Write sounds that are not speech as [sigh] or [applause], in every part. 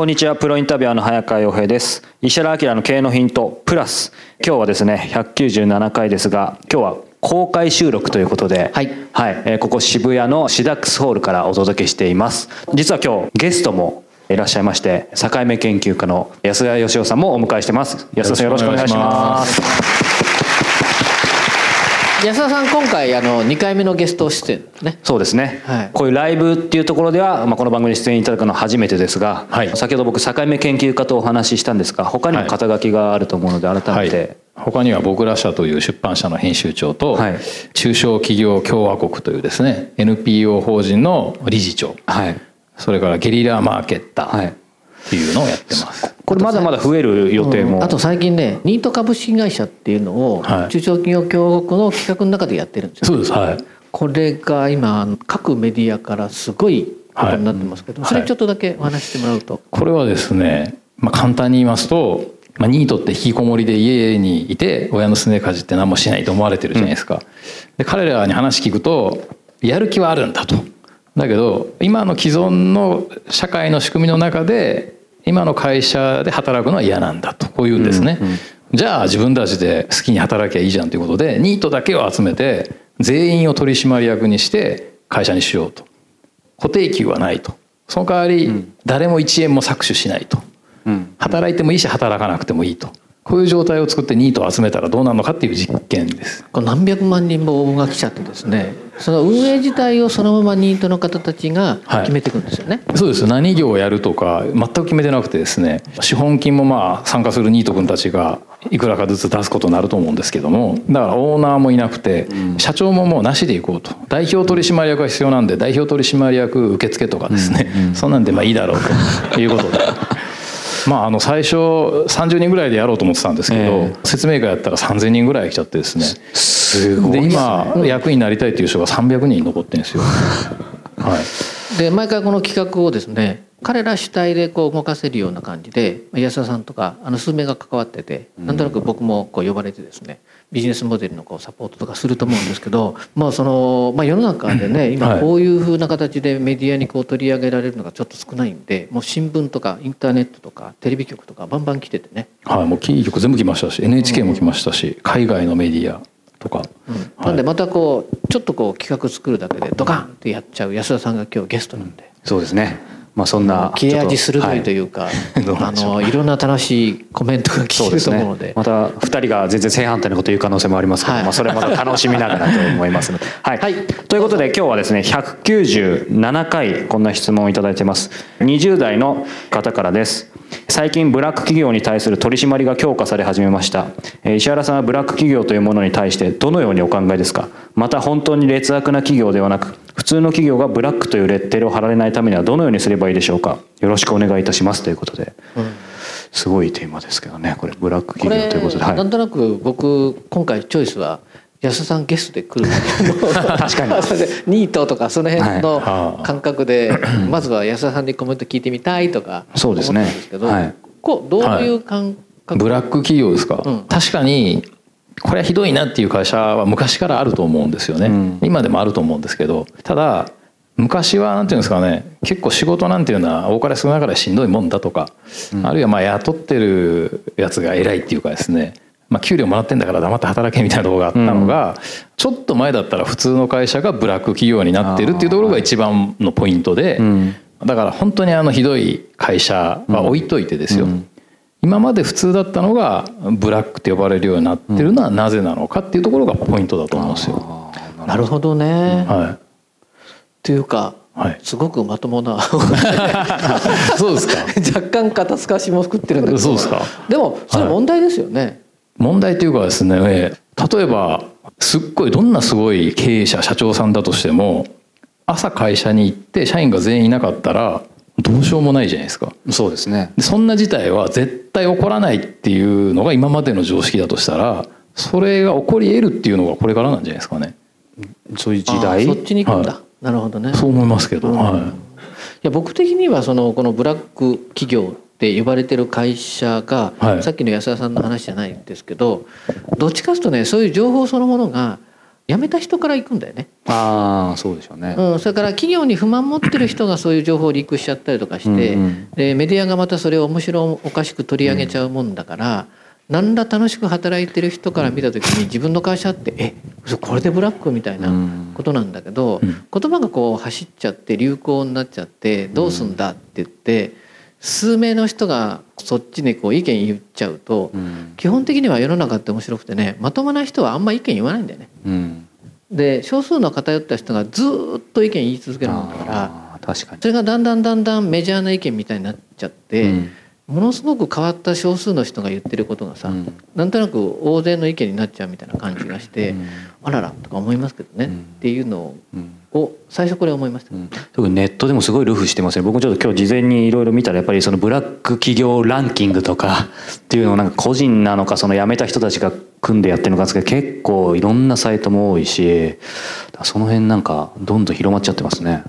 こんにちは。プロインタビュアーの早川洋平です。石原明の経営のヒントプラス。今日はですね197回ですが今日は公開収録ということで、はい。はい。えーここ渋谷のシダックスホールからお届けしています。実は今日ゲストもいらっしゃいまして境目研究家の安田義雄さんもお迎えしてます。安田さんよろしくお願いします安田さん今回あの2回目のゲスト出演ね。そうですね、はい。こういうライブっていうところでは、まあ、この番組に出演いただくのは初めてですが、はい。先ほど僕境目研究家とお話ししたんですが他にも肩書きがあると思うので改めて、他には僕ら社という出版社の編集長と、はい。中小企業共和国というですね NPO 法人の理事長。はい。それからゲリラマーケッタはい。ーっていうのをやってます、これまだまだ増える予定も、あと最近ねニート株式会社っていうのをはい。中小企業共和国の企画の中でやってるんですよ。そうですはい。これが今各メディアからすごいことになってますけど、はい。それちょっとだけお話ししてもらうと、これはですね、まあ、簡単に言いますと、まあ、ニートって引きこもりで家にいて親のすねかじって何もしないと思われてるじゃないですか、で彼らに話聞くとやる気はあるんだとだけど今の既存の社会の仕組みの中で今の会社で働くのは嫌なんだと。こう言うんですね、じゃあ自分たちで好きに働きゃいいじゃんということでニートだけを集めて全員を取締役にして会社にしようと。固定給はないと。その代わり誰も1円も搾取しないと、うん。働いてもいいし働かなくてもいいとこういう状態を作ってニートを集めたらどうなるのかっていう実験です。これ何百万人も応募が来ちゃってですねその運営自体をそのままニートの方たちがはい。決めていくんですよね、そうです。何業をやるとか全く決めてなくてですね資本金もまあ参加するニート君たちがいくらかずつ出すことになると思うんですけどもだからオーナーもいなくて社長ももうなしでいこうと。代表取締役が必要なんで代表取締役受付とかですね。そんなんでまあいいだろうということで。まあ、あの最初30人ぐらいでやろうと思ってたんですけど、え説明会やったら3000人ぐらい来ちゃってですね。すごいで今役員になりたいっていう人が300人残ってるんですよ。[laughs] はい。で毎回この企画をですね彼ら主体でこう動かせるような感じでまあ安田さんとかあの数名が関わっててなんとなく僕もこう呼ばれてですねビジネスモデルのこうサポートとかすると思うんですけどまあその、まあ、世の中でね今はい。こういうふうな形でメディアにこう取り上げられるのがちょっと少ないんでもう新聞とかインターネットとかテレビ局とかバンバン来ててね。はい、もうキー局全部来ましたし NHK も来ましたし、海外のメディアとか、なんでまたこうちょっとこう企画作るだけでドカンってやっちゃう安田さんが今日ゲストなんで。そうですねまあそんな切れ味鋭いというか、どうなあのいろんな楽しいコメントが聞けると思うので。また2人が全然正反対のことを言う可能性もありますけど、はい。まあ、それはまた楽しみながらと思いますので、[laughs] はい。はい。ということで今日はですね197回こんな質問をいただいてます。20代の方からです。最近ブラック企業に対する取り締まりが強化され始めました。えー石原さんはブラック企業というものに対してどのようにお考えですか？また本当に劣悪な企業ではなく普通の企業がブラックというレッテルを貼られないためにはどのようにすればいいでしょうか？よろしくお願いいたしますということで、すごいテーマですけどね。これブラックこ企業れということで、はい。なんとなく僕今回チョイスは安田さんゲストで来る [laughs] 確かに。[laughs] ニートとかその辺のはい。感覚で、まずは安田さんにコメント聞いてみたいとかそうですね。ですけど、はい。こうどういう感覚、ブラック企業ですか、うん。確かにこれはひどいなっていう会社は昔からあると思うんですよね、うん。今でもあると思うんですけどただ昔はなんていうんですかね結構仕事なんていうのは多かれ少なかれしんどいもんだとか、あるいはまあ雇ってるやつが偉いっていうかですねまあ、給料もらってんだから黙って働けみたいなところがあったのが、ちょっと前だったら普通の会社がブラック企業になってるっていうところが一番のポイントで、だから本当にあのひどい会社は置いといてですよ、うん今まで普通だったのがブラックって呼ばれるようになってるのはなぜなのかっていうところがポイントだと思うんですよ。なるほどね。はっていうか、はい。すごくまともな。い、[laughs] そうですか。[laughs] 若干肩透かしも作ってるんだけど。そうですか。でもそれ問題ですよね、問題というかですねえー例えばすっごいどんなすごい経営者社長さんだとしても朝会社に行って社員が全員いなかったらどうしようもないじゃないですか。そうですね。でそんな事態は絶対起こらないっていうのが今までの常識だとしたらそれが起こり得るっていうのがこれからなんじゃないですかね。そういう時あ代ーそっちに行くんだ、はなるほどね。そう思いますけど、うん。はい。いや僕的にはそのこのブラック企業って呼ばれてる会社が、はい。さっきの安田さんの話じゃないんですけどどっちかというとねそういう情報そのものが辞めた人から行くんだよね、ああそうでしょうね、うん、それから企業に不満持ってる人がそういう情報をリークしちゃったりとかして、うんうん。でメディアがまたそれを面白おかしく取り上げちゃうもんだから、何ら楽しく働いてる人から見た時に自分の会社ってえ嘘これでブラックみたいなうん。ことなんだけど、うん。言葉がこう走っちゃって流行になっちゃってどうすんだって言って数名の人がそっちにこう意見言っちゃうとうん。基本的には世の中って面白くてねまともな人はあんま意見言わないんだよね。うん。で少数の偏った人がずーっと意見言い続けるもんだからあー確かに。それがだんだんだんだんメジャーな意見みたいになっちゃって、うんものすごく変わった少数の人が言ってることがさ、うん。なんとなく大勢の意見になっちゃうみたいな感じがして、うん。あららとか思いますけどね、うん。っていうのうん。を最初これ思いました。うん。特にネットでもすごいルフしてますね。僕もちょっと今日事前にいろいろ見たらやっぱりそのブラック企業ランキングとか [laughs] っていうのをなんか個人なのかその辞めた人たちが組んでやってるのかですけど結構いろんなサイトも多いしその辺なんかどんどん広まっちゃってますね。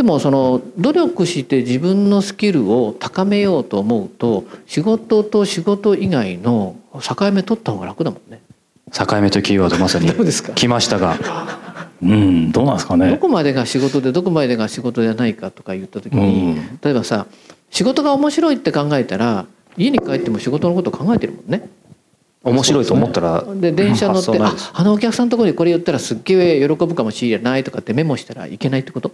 でもその努力して自分のスキルを高めようと思うと仕事と仕事以外の境目取った方が楽だもんね。境目とキーワードまさに [laughs] 来ましたが。うんどうなんですかどねこまでが仕事でどこまでが仕事じゃないかとか言った時に、うん。例えばさ仕事が面白いって考えたら家に帰っても仕事のこと考えてるもんね。面白いと思ったらで電車乗って、あ発想ないです。あのお客さんのところにこれ言ったらすっげえ喜ぶかもしれないとかってメモしたらいけないってこと？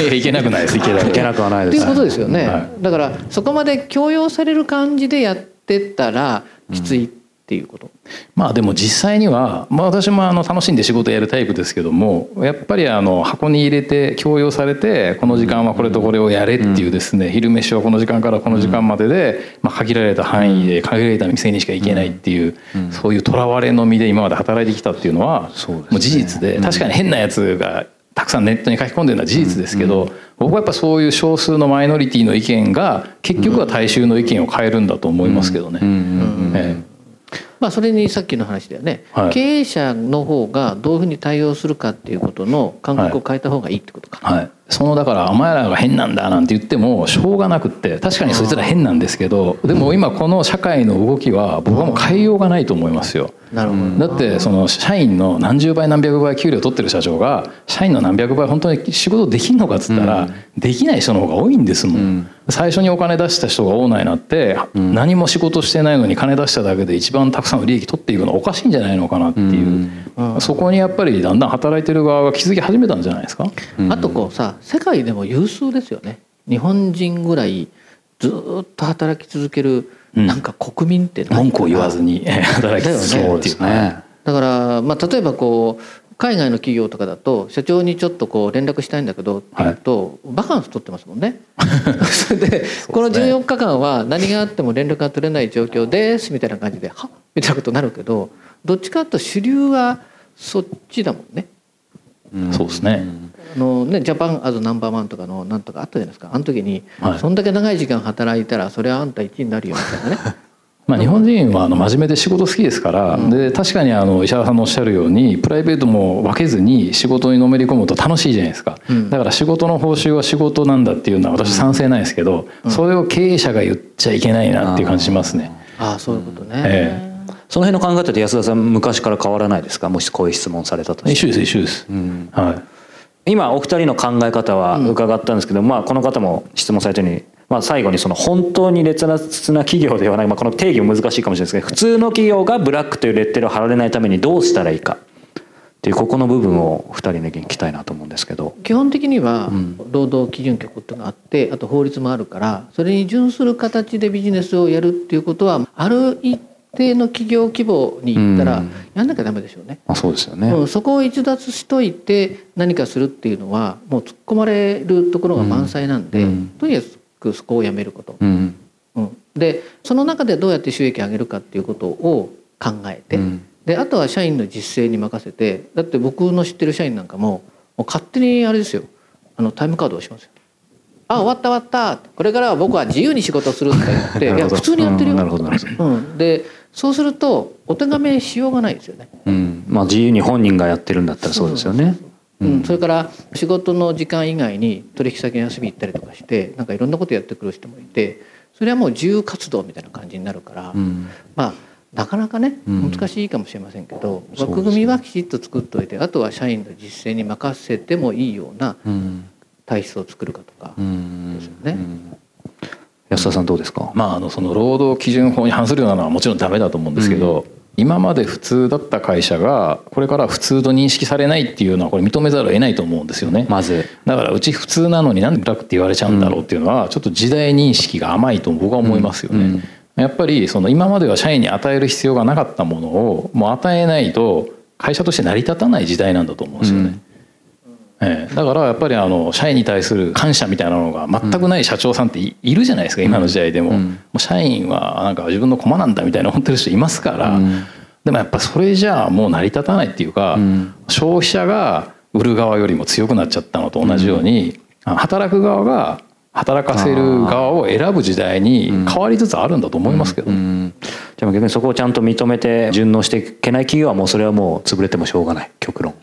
いやいけなくないです。いけなくはないです。っていうことですよね、はだからそこまで強要される感じでやってったらきついっていうこと、まあでも実際には、まあ、私もあの楽しんで仕事やるタイプですけどもやっぱりあの箱に入れて強要されてこの時間はこれとこれをやれっていうですね昼飯はこの時間からこの時間までで、まあ、限られた範囲で限られた店にしか行けないっていう、そういうとらわれの身で今まで働いてきたっていうのはもう事実で確かに変なやつがたくさんネットに書き込んでるのは事実ですけど、僕はやっぱそういう少数のマイノリティの意見が結局は大衆の意見を変えるんだと思いますけどね。まあそれにさっきの話だよね、はい。経営者の方がどういうふうに対応するかっていうことの感覚を変えた方がいいってことか、はい、そのだからお前らが変なんだなんて言ってもしょうがなくって確かにそいつら変なんですけどでも今この社会の動きは僕はもう変えようがないと思いますよ。なるほど、だってその社員の何十倍何百倍給料取ってる社長が社員の何百倍本当に仕事できんのかっつったらできない人の方が多いんですもん、最初にお金出した人がオーナーになって何も仕事してないのに金出しただけで一番たくさんの利益取っていくのはおかしいんじゃないのかなっていう。そこにやっぱりだんだん働いてる側が気づき始めたんじゃないですか？あとこうさ世界でも有数ですよね。日本人ぐらいずーっと働き続けるうんなんか国民って文句を言わずに [laughs] 働き続けるそうっていうですね。だから、まあ、例えばこう海外の企業とかだと社長にちょっとこう連絡したいんだけどって言うと、バカンス取ってますもんね。[laughs] でこの14日間は何があっても連絡が取れない状況ですみたいな感じではっ？みたいなことになるけどどっちかというと主流はそっちだもんね。そうですねあのね、ジャパンアズナンバーワンとかのなんとかあったじゃないですか。あの時に、はい。そんだけ長い時間働いたらそれはあんた1位になるよ。みたいなねまあ、日本人はあの真面目で仕事好きですから、で確かにあの石原さんのおっしゃるようにプライベートも分けずに仕事にのめり込むと楽しいじゃないですか、うん。だから仕事の報酬は仕事なんだっていうのは私賛成ないですけど、それを経営者が言っちゃいけないなっていう感じしますね。ああそういうことね、えその辺の考え方って安田さん昔から変わらないですか？もしこういう質問されたとして。一緒です一緒です、ん。はい今お二人の考え方は伺ったんですけど、まあこの方も質問されたように、まあ、最後にその本当に劣悪な企業ではない、まあ、この定義も難しいかもしれないですけど普通の企業がブラックというレッテルを貼られないためにどうしたらいいか。っっていうここの部分を2人で聞きたいなと思うんですけど。基本的にはうん。労働基準局っていうのがあってあと法律もあるからそれに準する形でビジネスをやるっていうことはある一定の企業規模に行ったらうんやんなきゃダメでしょうね。あそうですよね、うん、そこを逸脱しといて何かするっていうのはもう突っ込まれるところが満載なんで、うん。とにかくそこをやめること、うん。うん、でその中でどうやって収益上げるかっていうことを考えて、うん。であとは社員の実践に任せてだって僕の知ってる社員なんかももう勝手にあれですよ。あのタイムカードを押しますよ。あ終わった終わった。これからは僕は自由に仕事するとか言って。[laughs] いや普通にやってるよ。うん。なるほどなるほど。うん、でそうするとお手紙しようがないですよね。うん。まあ自由に本人がやってるんだったらそうですよね。うん、それから仕事の時間以外に取引先に遊びに行ったりとかしてなんかいろんなことやってくる人もいてそれはもう自由活動みたいな感じになるから、うん。まあなかなかねうん。難しいかもしれませんけど、そうですね。枠組みはきちっと作っておいてあとは社員の実践に任せてもいいようなうん。体質を作るかとか、うん。ですよね。うん安田さんどうですか、まあ、あのその労働基準法に反するようなのはもちろんダメだと思うんですけど、今まで普通だった会社がこれから普通と認識されないっていうのはこれ認めざるを得ないと思うんですよね。まずだからうち普通なのになんでブラックって言われちゃうんだろうっていうのはちょっと時代認識が甘いと僕は思いますよね。うんやっぱりその今までは社員に与える必要がなかったものをもう与えないと会社として成り立たない時代なんだと思うんですよね。ええ。だからやっぱりあの社員に対する感謝みたいなのが全くない社長さんっていいるじゃないですか今の時代でも,、うん。もう社員はなんか自分の駒なんだみたいな思ってる人いますから、うん。でもやっぱそれじゃあもう成り立たないっていうか、うん。消費者が売る側よりも強くなっちゃったのと同じように、あ働く側が働かせる側を選ぶ時代に変わりつつあるんだと思いますけど、うん。じゃあ逆にそこをちゃんと認めて順応していけない企業はもうそれはもう潰れてもしょうがない極論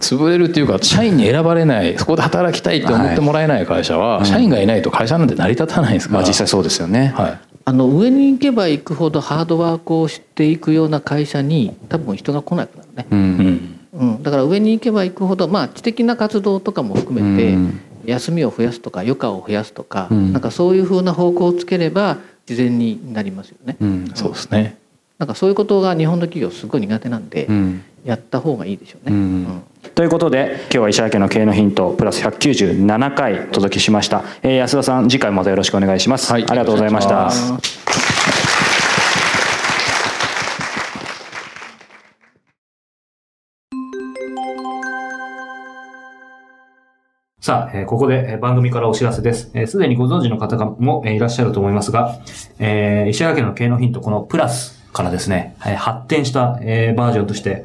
潰れるっていうか社員に選ばれないそこで働きたいって思ってもらえない会社は、社員がいないと会社なんて成り立たないですから、まあ実際そうですよね、はい、あの上に行けば行くほどハードワークをしていくような会社に多分人が来なくなるね。うん。うん。うん、だから上に行けば行くほど、まあ、知的な活動とかも含めて、うん。休みを増やすとか余暇を増やすとか、うん。なんかそういうふうな方向をつければ自然になりますよね。うん。そうですね。なんかそういうことが日本の企業すごい苦手なんで、うんやった方がいいでしょうね。うん。うん。ということで今日は石原家の経営のヒントプラス197回お届けしました、えー安田さん次回もまたよろしくお願いします、はい。ありがとうございました。さあ、えーここでえー番組からお知らせです。えーすでにご存知の方がもえーいらっしゃると思いますが、えー石原家の経営のヒント、このプラスからですね、えー発展した、えーバージョンとして、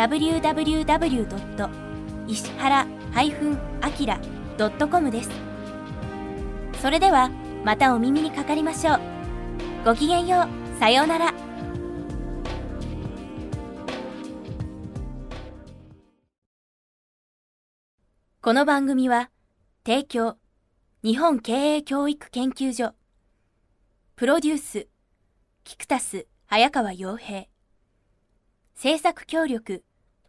www. 石原 -akira.com です。それではまたお耳にかかりましょう。ごきげんよう。さようなら。この番組は提供日本経営教育研究所プロデュースキクタス早川洋平制作協力